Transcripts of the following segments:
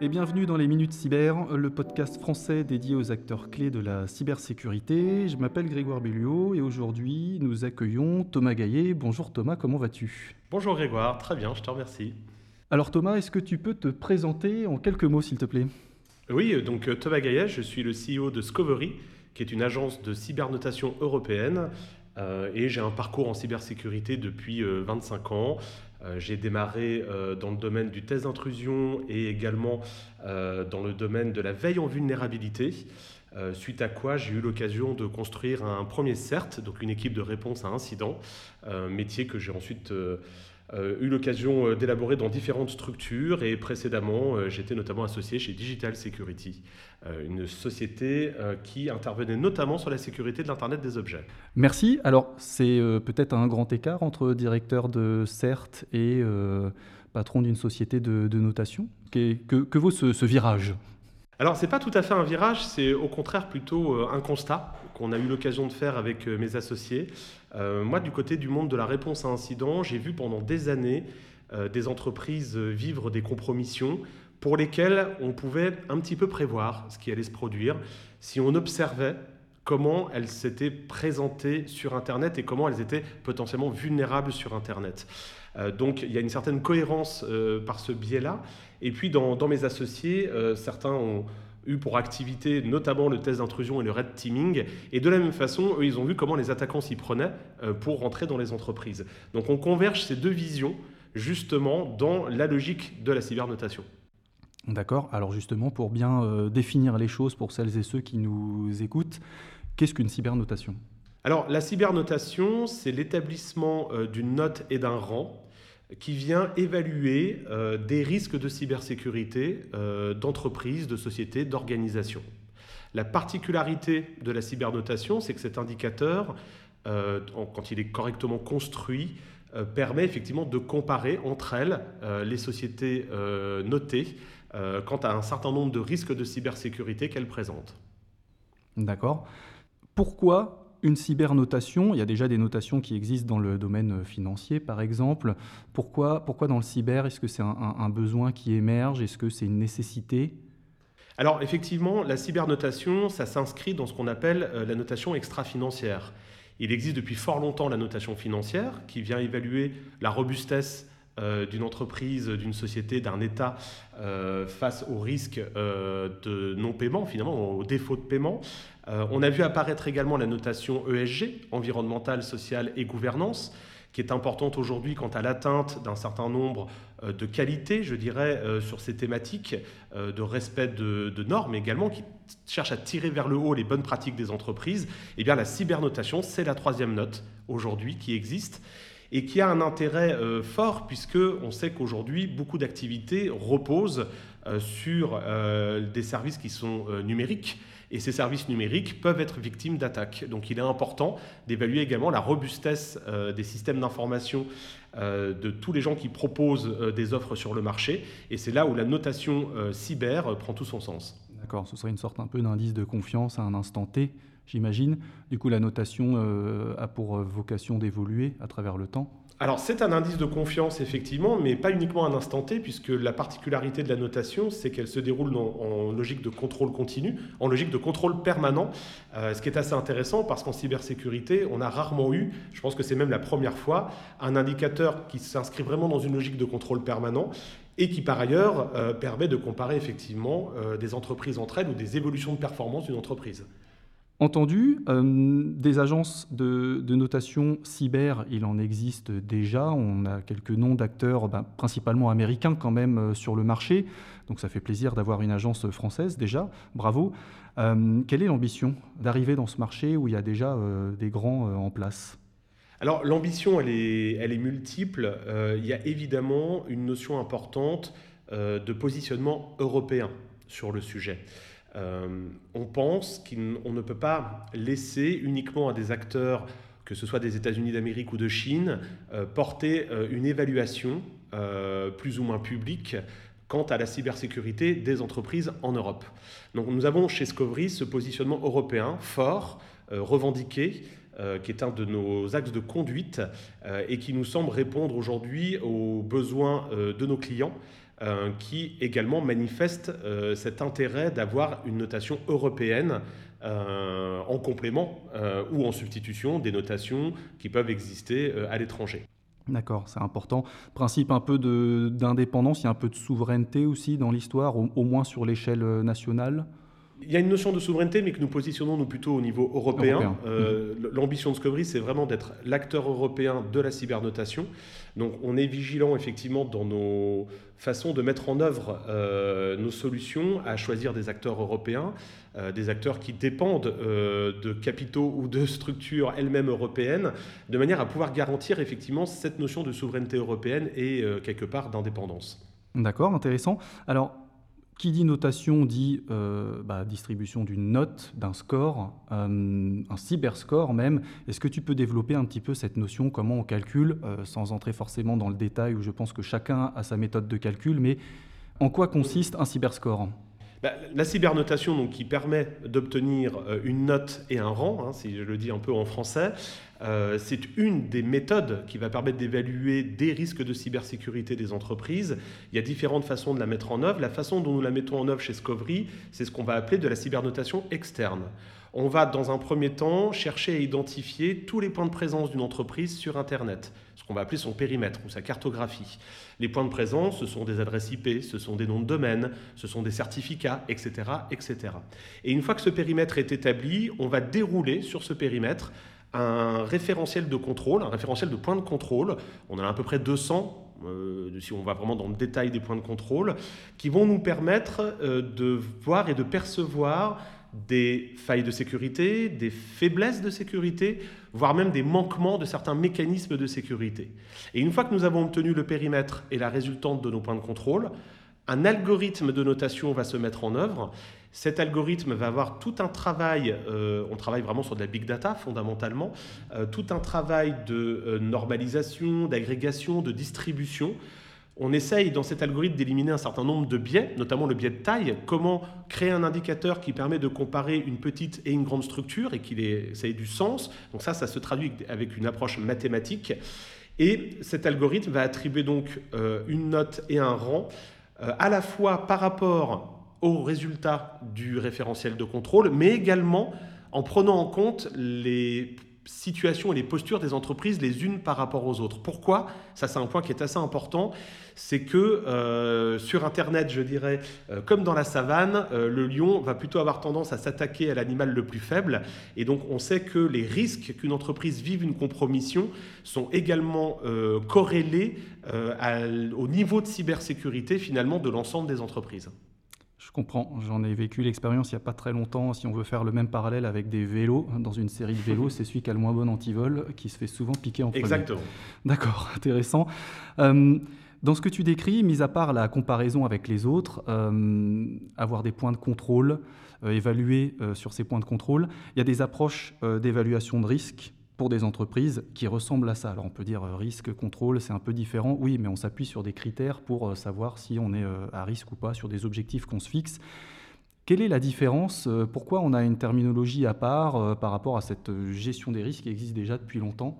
Et bienvenue dans les Minutes Cyber, le podcast français dédié aux acteurs clés de la cybersécurité. Je m'appelle Grégoire Belluot et aujourd'hui nous accueillons Thomas Gaillet. Bonjour Thomas, comment vas-tu? Bonjour Grégoire, très bien, je te remercie. Alors Thomas, est-ce que tu peux te présenter en quelques mots s'il te plaît? Oui, donc euh, Thomas Gaillet, je suis le CEO de Scovery, qui est une agence de cybernotation européenne. Euh, et j'ai un parcours en cybersécurité depuis 25 euh, ans. Euh, j'ai démarré dans le domaine du test d'intrusion et également dans le domaine de la veille en vulnérabilité. Suite à quoi j'ai eu l'occasion de construire un premier CERT, donc une équipe de réponse à incident, métier que j'ai ensuite euh, eu l'occasion euh, d'élaborer dans différentes structures et précédemment euh, j'étais notamment associé chez Digital Security, une société qui intervenait notamment sur la sécurité de l'Internet des objets. Merci. Alors c'est peut-être un grand écart entre directeur de CERT et patron d'une société de, notation. Que, vaut ce virage? Alors, ce n'est pas tout à fait un virage, c'est au contraire plutôt euh, un constat qu'on a eu l'occasion de faire avec euh, mes associés. Euh, moi, du côté du monde de la réponse à incident, j'ai vu pendant des années des entreprises vivre des compromissions pour lesquelles on pouvait un petit peu prévoir ce qui allait se produire si on observait comment elles s'étaient présentées sur Internet et comment elles étaient potentiellement vulnérables sur Internet. donc il y a une certaine cohérence par ce biais-là. Et puis dans, mes associés, euh, certains ont eu pour activité notamment le test d'intrusion et le red teaming. Et de la même façon, eux, ils ont vu comment les attaquants s'y prenaient euh, pour rentrer dans les entreprises. Donc on converge ces deux visions justement dans la logique de la cybernotation. D'accord. Alors justement, pour bien euh, définir les choses pour celles et ceux qui nous écoutent, qu'est-ce qu'une cybernotation? Alors la cybernotation, c'est l'établissement d'une note et d'un rang qui vient évaluer euh, des risques de cybersécurité euh, d'entreprises, de sociétés, d'organisations. La particularité de la cybernotation, c'est que cet indicateur, euh, quand il est correctement construit, permet effectivement de comparer entre elles les sociétés notées quant à un certain nombre de risques de cybersécurité qu'elles présentent. D'accord. Pourquoi une cybernotation, il y a déjà des notations qui existent dans le domaine financier, par exemple. Pourquoi, dans le cyber Est-ce que c'est un, besoin qui émerge? Est-ce que c'est une nécessité? Alors effectivement, la cybernotation, ça s'inscrit dans ce qu'on appelle euh, la notation extra-financière. Il existe depuis fort longtemps la notation financière qui vient évaluer la robustesse euh, d'une entreprise, d'une société, d'un État euh, face au risque de non-paiement, finalement, au défaut de paiement. Euh, on a vu apparaître également la notation ESG, environnementale, sociale et gouvernance, qui est importante aujourd'hui quant à l'atteinte d'un certain nombre euh, de qualités, je dirais, euh, sur ces thématiques de respect de, normes, également qui cherche à tirer vers le haut les bonnes pratiques des entreprises. Eh bien, la cybernotation, c'est la troisième note aujourd'hui qui existe et qui a un intérêt fort puisque on sait qu'aujourd'hui beaucoup d'activités reposent sur des services qui sont numériques et ces services numériques peuvent être victimes d'attaques. Donc il est important d'évaluer également la robustesse euh, des systèmes d'information euh, de tous les gens qui proposent euh, des offres sur le marché. Et c'est là où la notation cyber prend tout son sens. D'accord, ce serait une sorte un peu d'indice de confiance à un instant T, j'imagine. Du coup, la notation a pour vocation d'évoluer à travers le temps alors c'est un indice de confiance effectivement, mais pas uniquement à un instant T, puisque la particularité de la notation, c'est qu'elle se déroule en logique de contrôle continu, en logique de contrôle permanent, euh, ce qui est assez intéressant parce qu'en cybersécurité, on a rarement eu, je pense que c'est même la première fois, un indicateur qui s'inscrit vraiment dans une logique de contrôle permanent et qui par ailleurs euh, permet de comparer effectivement euh, des entreprises entre elles ou des évolutions de performance d'une entreprise. Entendu, euh, des agences de, notation cyber, il en existe déjà. On a quelques noms d'acteurs, ben, principalement américains quand même, euh, sur le marché. Donc ça fait plaisir d'avoir une agence française déjà. Bravo. Euh, quelle est l'ambition d'arriver dans ce marché où il y a déjà des grands en place? Alors l'ambition, est, elle est multiple. il y a évidemment une notion importante de positionnement européen sur le sujet. Euh, on pense qu'on ne peut pas laisser uniquement à des acteurs, que ce soit des États-Unis d'Amérique ou de Chine, euh, porter euh, une évaluation plus ou moins publique quant à la cybersécurité des entreprises en Europe. Donc nous avons chez Scovry ce positionnement européen fort, revendiqué, qui est un de nos axes de conduite et qui nous semble répondre aujourd'hui aux besoins de nos clients qui également manifestent cet intérêt d'avoir une notation européenne en complément ou en substitution des notations qui peuvent exister à l'étranger. D'accord, c'est important. Principe un peu d'indépendance, il y a un peu de souveraineté aussi dans l'histoire, au, moins sur l'échelle euh, nationale? Il y a une notion de souveraineté, mais que nous positionnons nous plutôt au niveau européen. Euh, mmh. L'ambition de Scovry, c'est vraiment d'être l'acteur européen de la cybernotation. Donc on est vigilant effectivement dans nos façons de mettre en œuvre euh, nos solutions, à choisir des acteurs européens, euh, des acteurs qui dépendent de capitaux ou de structures elles-mêmes européennes, de manière à pouvoir garantir effectivement cette notion de souveraineté européenne et quelque part d'indépendance. D'accord, intéressant. Alors qui dit notation dit euh, bah, distribution d'une note, d'un score, euh, un cyberscore même. Est-ce que tu peux développer un petit peu cette notion, comment on calcule, euh, sans entrer forcément dans le détail où je pense que chacun a sa méthode de calcul, mais en quoi consiste un cyberscore? Bah, la cybernotation, donc, qui permet d'obtenir une note et un rang, hein, si je le dis un peu en français, euh, c'est une des méthodes qui va permettre d'évaluer des risques de cybersécurité des entreprises. Il y a différentes façons de la mettre en œuvre. La façon dont nous la mettons en œuvre chez Scovry, c'est ce qu'on va appeler de la cybernotation externe. On va, dans un premier temps, chercher à identifier tous les points de présence d'une entreprise sur Internet, ce qu'on va appeler son périmètre ou sa cartographie. Les points de présence, ce sont des adresses IP, ce sont des noms de domaine, ce sont des certificats, etc., etc. Et une fois que ce périmètre est établi, on va dérouler sur ce périmètre un référentiel de contrôle, un référentiel de points de contrôle. On en a à peu près 200, euh, si on va vraiment dans le détail des points de contrôle, qui vont nous permettre euh, de voir et de percevoir des failles de sécurité, des faiblesses de sécurité, voire même des manquements de certains mécanismes de sécurité. Et une fois que nous avons obtenu le périmètre et la résultante de nos points de contrôle, un algorithme de notation va se mettre en œuvre cet algorithme va avoir tout un travail, euh, on travaille vraiment sur de la big data fondamentalement, euh, tout un travail de euh, normalisation, d'agrégation, de distribution. On essaye dans cet algorithme d'éliminer un certain nombre de biais, notamment le biais de taille. Comment créer un indicateur qui permet de comparer une petite et une grande structure et qu'il ça ait du sens? Donc ça, ça se traduit avec une approche mathématique. Et cet algorithme va attribuer donc une note et un rang à la fois par rapport aux résultats du référentiel de contrôle, mais également en prenant en compte les situations et les postures des entreprises les unes par rapport aux autres. Pourquoi? Ça, c'est un point qui est assez important. C'est que euh, sur Internet, je dirais, euh, comme dans la savane, euh, le lion va plutôt avoir tendance à s'attaquer à l'animal le plus faible. Et donc, on sait que les risques qu'une entreprise vive une compromission sont également corrélés au niveau de cybersécurité, finalement, de l'ensemble des entreprises. Je comprends, j'en ai vécu l'expérience il n'y a pas très longtemps. Si on veut faire le même parallèle avec des vélos, dans une série de vélos, c'est celui qui a le moins bon antivol qui se fait souvent piquer en premier. Exactement. D'accord, intéressant. Euh, dans ce que tu décris, mis à part la comparaison avec les autres, euh, avoir des points de contrôle, euh, évaluer sur ces points de contrôle, il y a des approches d'évaluation de risque pour des entreprises qui ressemblent à ça. Alors on peut dire euh, risque, contrôle, c'est un peu différent, oui, mais on s'appuie sur des critères pour euh, savoir si on est euh, à risque ou pas, sur des objectifs qu'on se fixe. Quelle est la différence Pourquoi on a une terminologie à part par rapport à cette gestion des risques qui existe déjà depuis longtemps?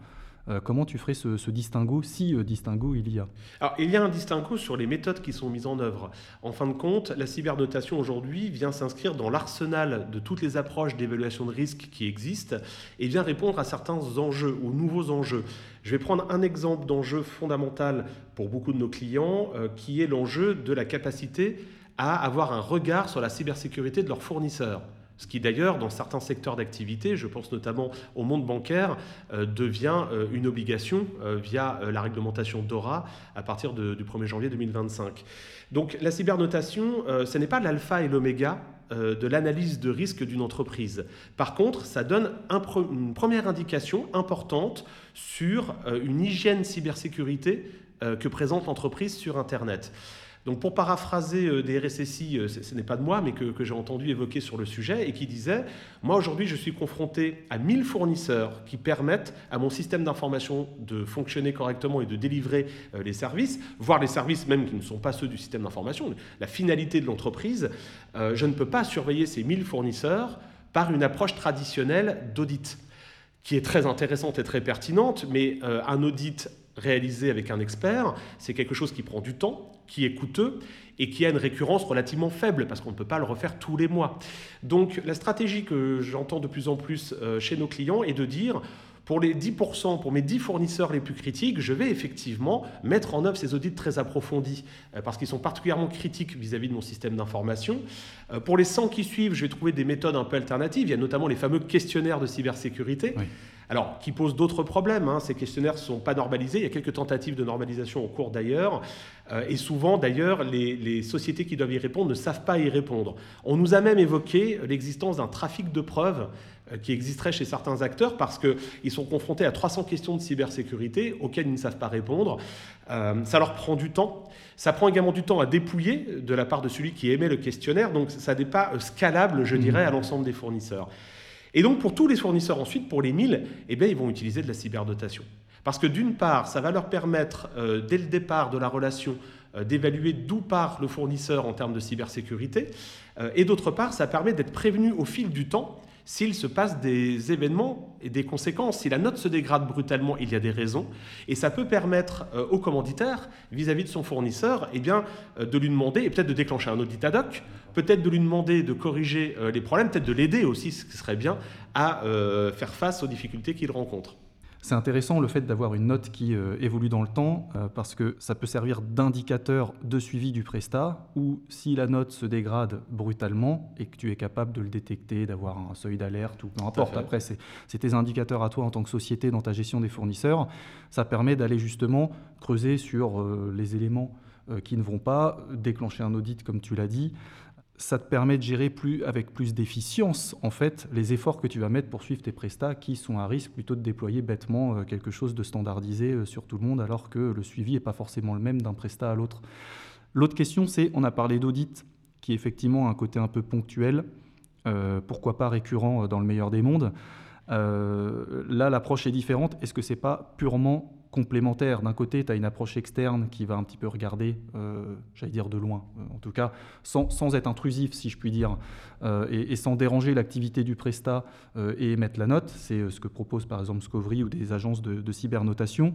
Euh, comment tu ferais ce, distinguo, si euh, distinguo il y a Alors, il y a un distinguo sur les méthodes qui sont mises en œuvre. En fin de compte, la cybernotation aujourd'hui vient s'inscrire dans l'arsenal de toutes les approches d'évaluation de risque qui existent et vient répondre à certains enjeux ou nouveaux enjeux. Je vais prendre un exemple d'enjeu fondamental pour beaucoup de nos clients, euh, qui est l'enjeu de la capacité à avoir un regard sur la cybersécurité de leurs fournisseurs. Ce qui d'ailleurs, dans certains secteurs d'activité, je pense notamment au monde bancaire, euh, devient euh, une obligation euh, via la réglementation DORA à partir du 1er janvier 2025. Donc la cybernotation, ce n'est pas l'alpha et l'oméga de l'analyse de risque d'une entreprise. Par contre, ça donne une première indication importante sur une hygiène cybersécurité que présente l'entreprise sur Internet. Donc pour paraphraser euh, des RSSI, euh, ce n'est pas de moi, mais que, j'ai entendu évoquer sur le sujet, et qui disait, moi aujourd'hui je suis confronté à 1000 fournisseurs qui permettent à mon système d'information de fonctionner correctement et de délivrer euh, les services, voire les services même qui ne sont pas ceux du système d'information, la finalité de l'entreprise, je ne peux pas surveiller ces 1000 fournisseurs par une approche traditionnelle d'audit qui est très intéressante et très pertinente, mais un audit réalisé avec un expert, c'est quelque chose qui prend du temps, qui est coûteux et qui a une récurrence relativement faible parce qu'on ne peut pas le refaire tous les mois. Donc la stratégie que j'entends de plus en plus euh, chez nos clients est de dire pour les 10%, pour mes 10 fournisseurs les plus critiques, je vais effectivement mettre en œuvre ces audits très approfondis euh, parce qu'ils sont particulièrement critiques vis-à-vis de mon système d'information. Euh, pour les 100 qui suivent, je vais trouver des méthodes un peu alternatives. Il y a notamment les fameux questionnaires de cybersécurité. Alors, qui posent d'autres problèmes. Hein. Ces questionnaires ne sont pas normalisés. Il y a quelques tentatives de normalisation en cours d'ailleurs. Euh, et souvent, d'ailleurs, les, les, sociétés qui doivent y répondre ne savent pas y répondre. On nous a même évoqué l'existence d'un trafic de preuves euh, qui existerait chez certains acteurs parce qu'ils sont confrontés à 300 questions de cybersécurité auxquelles ils ne savent pas répondre. Euh, ça leur prend du temps. Ça prend également du temps à dépouiller de la part de celui qui émet le questionnaire, donc ça n'est pas scalable, je dirais, à mmh. l'ensemble des fournisseurs. Et donc pour tous les fournisseurs ensuite, pour les 1000, eh ils vont utiliser de la cyberdotation. Parce que d'une part, ça va leur permettre, euh, dès le départ de la relation, d'évaluer d'où part le fournisseur en termes de cybersécurité, et d'autre part, ça permet d'être prévenu au fil du temps s'il se passe des événements et des conséquences. Si la note se dégrade brutalement, il y a des raisons. Et ça peut permettre euh, au commanditaire, vis-à-vis de son fournisseur, eh euh, de lui demander, et peut-être de déclencher un audit ad hoc, peut-être de lui demander de corriger euh, les problèmes, peut-être de l'aider aussi, ce qui serait bien, à faire face aux difficultés qu'il rencontre. C'est intéressant le fait d'avoir une note qui euh, évolue dans le temps euh, parce que ça peut servir d'indicateur de suivi du prestat ou si la note se dégrade brutalement et que tu es capable de le détecter, d'avoir un seuil d'alerte ou peu importe. Après, c'est tes indicateurs à toi en tant que société dans ta gestion des fournisseurs. Ça permet d'aller justement creuser sur euh, les éléments qui ne vont pas, déclencher un audit comme tu l'as dit, ça te permet de gérer plus, avec plus d'efficience en fait les efforts que tu vas mettre pour suivre tes prestats qui sont à risque plutôt de déployer bêtement euh, quelque chose de standardisé euh, sur tout le monde alors que le suivi n'est pas forcément le même d'un prestat à l'autre. L'autre question c'est, on a parlé d'audit qui est effectivement un côté un peu ponctuel, euh, pourquoi pas récurrent dans le meilleur des mondes. là l'approche est différente, est-ce que c'est pas purement complémentaire. D'un côté, tu as une approche externe qui va un petit peu regarder, euh, j'allais dire de loin, euh, en tout cas, sans, sans, être intrusif, si je puis dire, euh, et, sans déranger l'activité du prestat et émettre la note. C'est ce que propose par exemple Scovry ou des agences de, de cybernotation.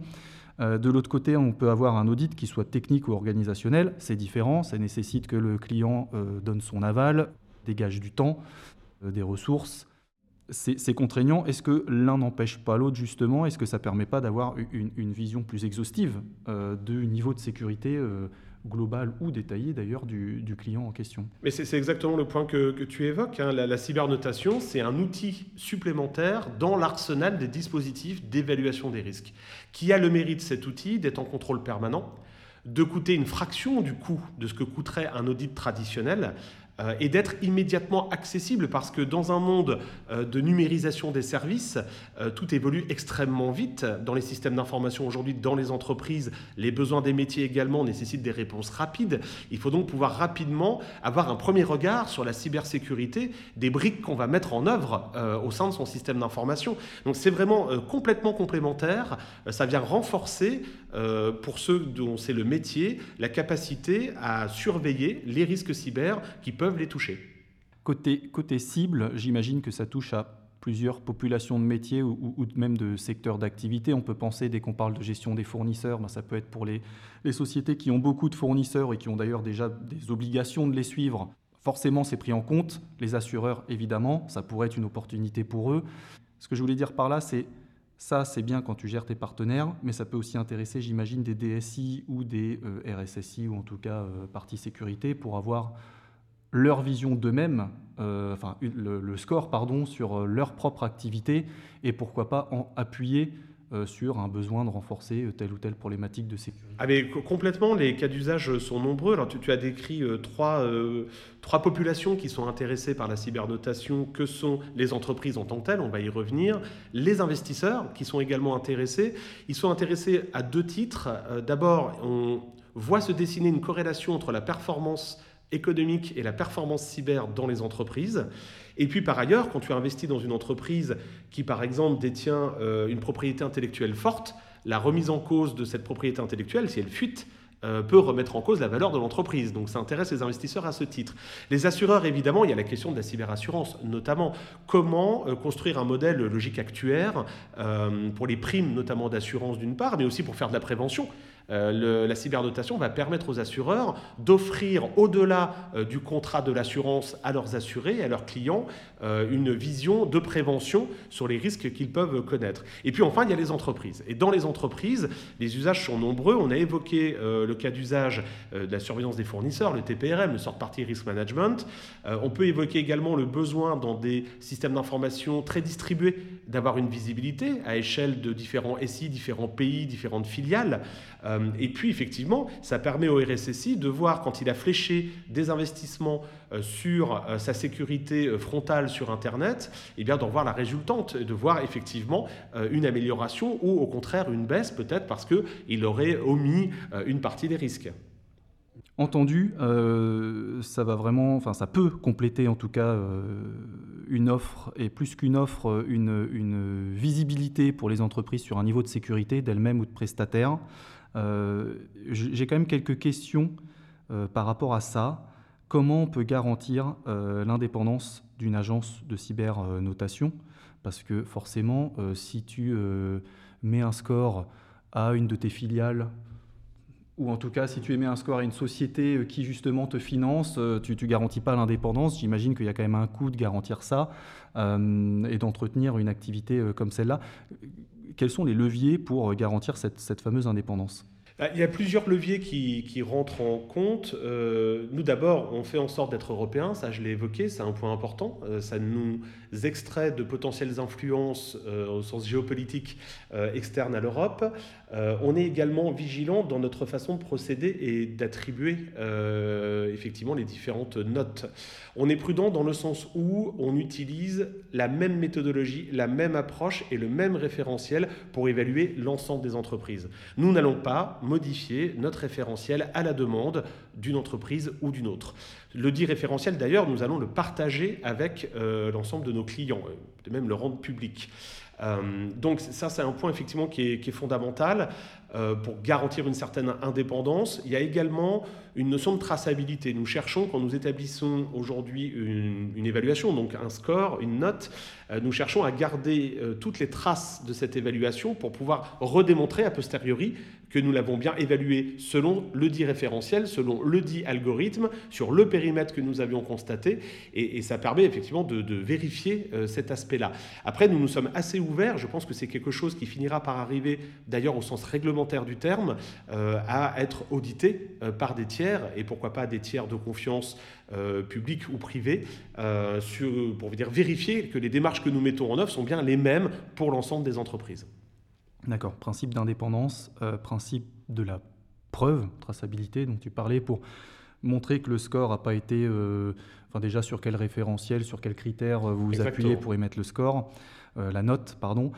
de l'autre côté, on peut avoir un audit qui soit technique ou organisationnel. C'est différent, ça nécessite que le client donne son aval, dégage du temps, des ressources, c'est contraignant. Est-ce que l'un n'empêche pas l'autre, justement? Est-ce que ça ne permet pas d'avoir une, vision plus exhaustive euh, du niveau de sécurité euh, global ou détaillé d'ailleurs du, client en question? Mais c'est exactement le point que, tu évoques. Hein. La, la, cybernotation, c'est un outil supplémentaire dans l'arsenal des dispositifs d'évaluation des risques, qui a le mérite, cet outil, d'être en contrôle permanent de coûter une fraction du coût de ce que coûterait un audit traditionnel euh, et d'être immédiatement accessible parce que dans un monde euh, de numérisation des services, euh, tout évolue extrêmement vite. Dans les systèmes d'information aujourd'hui, dans les entreprises, les besoins des métiers également nécessitent des réponses rapides. Il faut donc pouvoir rapidement avoir un premier regard sur la cybersécurité des briques qu'on va mettre en œuvre au sein de son système d'information. Donc c'est vraiment complètement complémentaire. ça vient renforcer, pour ceux dont c'est le métier, la capacité à surveiller les risques cyber qui peuvent les toucher. Côté, cible, j'imagine que ça touche à plusieurs populations de métiers ou, même de secteurs d'activité. On peut penser, dès qu'on parle de gestion des fournisseurs, ben ça peut être pour les, les, sociétés qui ont beaucoup de fournisseurs et qui ont d'ailleurs déjà des obligations de les suivre. Forcément, c'est pris en compte. Les assureurs, évidemment, ça pourrait être une opportunité pour eux. Ce que je voulais dire par là, c'est ça, c'est bien quand tu gères tes partenaires, mais ça peut aussi intéresser, j'imagine, des DSI ou des euh, RSSI ou en tout cas euh, partie sécurité pour avoir leur vision d'eux-mêmes, euh, enfin le, score pardon, sur euh, leur propre activité et pourquoi pas en appuyer euh, sur un besoin de renforcer telle ou telle problématique de sécurité. Ah complètement, les cas d'usage sont nombreux. Alors tu, as décrit trois, trois populations qui sont intéressées par la cybernotation, que sont les entreprises en tant que telles, on va y revenir, les investisseurs qui sont également intéressés. Ils sont intéressés à deux titres. D'abord, on voit se dessiner une corrélation entre la performance économique et la performance cyber dans les entreprises. Et puis par ailleurs, quand tu investis dans une entreprise qui par exemple détient euh, une propriété intellectuelle forte, la remise en cause de cette propriété intellectuelle, si elle fuite, euh, peut remettre en cause la valeur de l'entreprise. Donc ça intéresse les investisseurs à ce titre. Les assureurs, évidemment, il y a la question de la cyberassurance, notamment comment euh, construire un modèle logique actuaire pour les primes, notamment d'assurance d'une part, mais aussi pour faire de la prévention. Euh, la cyberdotation va permettre aux assureurs d'offrir au-delà euh, du contrat de l'assurance à leurs assurés, à leurs clients, euh, une vision de prévention sur les risques qu'ils peuvent connaître. Et puis enfin, il y a les entreprises. Et dans les entreprises, les usages sont nombreux. On a évoqué le cas d'usage de la surveillance des fournisseurs, le TPRM, le Sort Party Risk Management. on peut évoquer également le besoin dans des systèmes d'information très distribués d'avoir une visibilité à échelle de différents SI, différents pays, différentes filiales. Et puis, effectivement, ça permet au RSSI de voir quand il a fléché des investissements euh, sur euh, sa sécurité frontale sur Internet, et eh bien d'en voir la résultante, de voir effectivement une amélioration ou au contraire une baisse peut-être parce qu'il aurait omis une partie des risques. Entendu, ça va vraiment, enfin ça peut compléter en tout cas une offre et plus qu'une offre, une, visibilité pour les entreprises sur un niveau de sécurité d'elles-mêmes ou de prestataires. Euh, j'ai quand même quelques questions euh, par rapport à ça. Comment on peut garantir euh, l'indépendance d'une agence de cybernotation? Parce que forcément, si tu mets un score à une de tes filiales, ou en tout cas si tu émets un score à une société qui justement te finance, tu ne garantis pas l'indépendance. J'imagine qu'il y a quand même un coût de garantir ça et d'entretenir une activité comme celle-là quels sont les leviers pour garantir cette, fameuse indépendance? Il y a plusieurs leviers qui, rentrent en compte. Euh, nous, d'abord, on fait en sorte d'être européens, ça je l'ai évoqué, c'est un point important. Euh, ça nous extrait de potentielles influences euh, au sens géopolitique externes à l'Europe. on est également vigilant dans notre façon de procéder et d'attribuer effectivement les différentes notes. On est prudent dans le sens où on utilise la même méthodologie, la même approche et le même référentiel pour évaluer l'ensemble des entreprises. Nous n'allons pas modifier notre référentiel à la demande d'une entreprise ou d'une autre. Le dit référentiel, d'ailleurs, nous allons le partager avec euh, l'ensemble de nos clients, euh, de même le rendre public. Euh, donc ça, c'est un point effectivement qui est, fondamental pour garantir une certaine indépendance. Il y a également une notion de traçabilité. Nous cherchons, quand nous établissons aujourd'hui une, évaluation, donc un score, une note, nous cherchons à garder toutes les traces de cette évaluation pour pouvoir redémontrer a posteriori que nous l'avons bien évalué selon le dit référentiel, selon le dit algorithme, sur le périmètre que nous avions constaté, et, ça permet effectivement de, vérifier euh, cet aspect-là. Après, nous nous sommes assez ouverts, je pense que c'est quelque chose qui finira par arriver, d'ailleurs au sens réglementaire du terme, euh, à être audité euh, par des tiers, et pourquoi pas des tiers de confiance publics ou privés, pour dire vérifier que les démarches que nous mettons en œuvre sont bien les mêmes pour l'ensemble des entreprises. D'accord, principe d'indépendance, euh, principe de la preuve, traçabilité dont tu parlais, pour montrer que le score n'a pas été, euh, enfin déjà sur quel référentiel, sur quels critères euh, vous vous appuyez pour émettre le score, la note, pardon.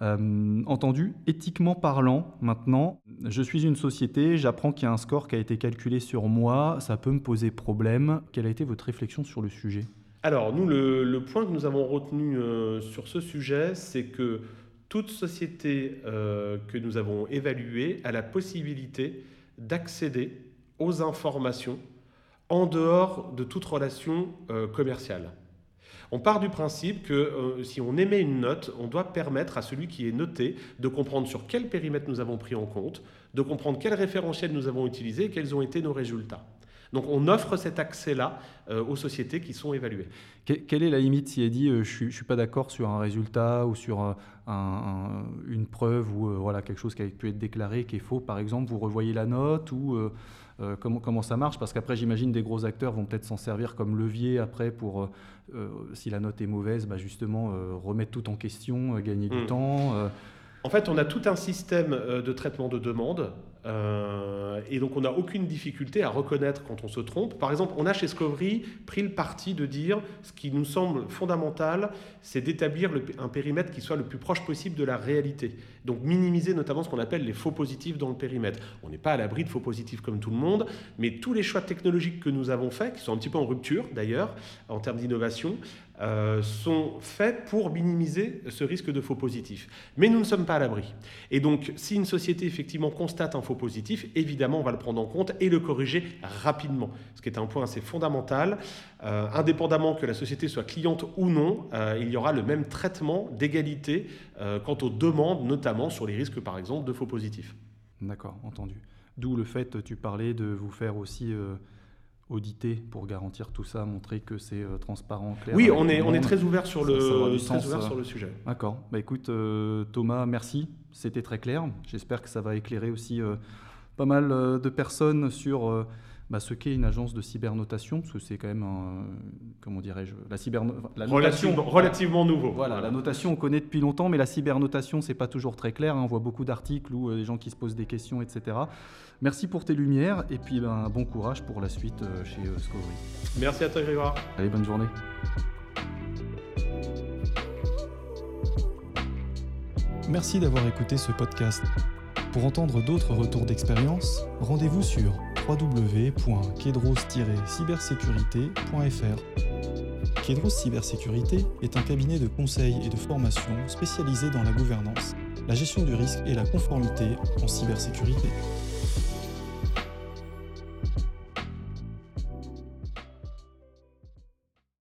entendu, éthiquement parlant, maintenant, je suis une société, j'apprends qu'il y a un score qui a été calculé sur moi, ça peut me poser problème. Quelle a été votre réflexion sur le sujet? Alors, nous, le, point que nous avons retenu sur ce sujet, c'est que toute société euh, que nous avons évaluée a la possibilité d'accéder aux informations en dehors de toute relation euh, commerciale. On part du principe que euh, si on émet une note, on doit permettre à celui qui est noté de comprendre sur quel périmètre nous avons pris en compte, de comprendre quel référentiel nous avons utilisé et quels ont été nos résultats. Donc on offre cet accès-là euh, aux sociétés qui sont évaluées. quelle est la limite si elle dit euh, je ne suis, pas d'accord sur un résultat ou sur euh, une preuve ou voilà, quelque chose qui a pu être déclaré qui est faux, par exemple, vous revoyez la note ou comment, comment ça marche? Parce qu'après, j'imagine des gros acteurs vont peut-être s'en servir comme levier après pour, si la note est mauvaise, bah, justement remettre tout en question, gagner du hmm. temps. En fait, on a tout un système de traitement de demande euh, et donc on n'a aucune difficulté à reconnaître quand on se trompe. Par exemple, on a chez Scovry pris le parti de dire ce qui nous semble fondamental, c'est d'établir un périmètre qui soit le plus proche possible de la réalité. Donc minimiser notamment ce qu'on appelle les faux positifs dans le périmètre. On n'est pas à l'abri de faux positifs comme tout le monde, mais tous les choix technologiques que nous avons faits, qui sont un petit peu en rupture d'ailleurs en termes d'innovation, euh, sont faits pour minimiser ce risque de faux positif. Mais nous ne sommes pas à l'abri. Et donc, si une société effectivement constate un faux positif, évidemment, on va le prendre en compte et le corriger rapidement, ce qui est un point assez fondamental. Euh, indépendamment que la société soit cliente ou non, euh, il y aura le même traitement d'égalité quant aux demandes, notamment sur les risques, par exemple, de faux positifs. D'accord, entendu. D'où le fait, tu parlais de vous faire aussi auditer pour garantir tout ça, montrer que c'est euh, transparent, clair. Oui, on est, on est très ouvert sur, le, très ouvert sur le sujet. D'accord. Bah, écoute, euh, Thomas, merci. C'était très clair. J'espère que ça va éclairer aussi euh, pas mal de personnes sur bah, ce qu'est une agence de cybernotation, parce que c'est quand même, un, comment dirais-je, la cyber, la notation, relativement nouveau. Voilà, la notation on connaît depuis longtemps, mais la cybernotation c'est pas toujours très clair. Hein. On voit beaucoup d'articles où des gens qui se posent des questions, etc. Merci pour tes lumières et puis ben, bon courage pour la suite euh, chez euh, Discovery. Merci à toi Grégoire. Allez, bonne journée. Merci d'avoir écouté ce podcast. Pour entendre d'autres retours d'expérience, rendez-vous sur www.kedros-cybersécurité.fr. Kedros Cybersécurité est un cabinet de conseil et de formation spécialisé dans la gouvernance, la gestion du risque et la conformité en cybersécurité.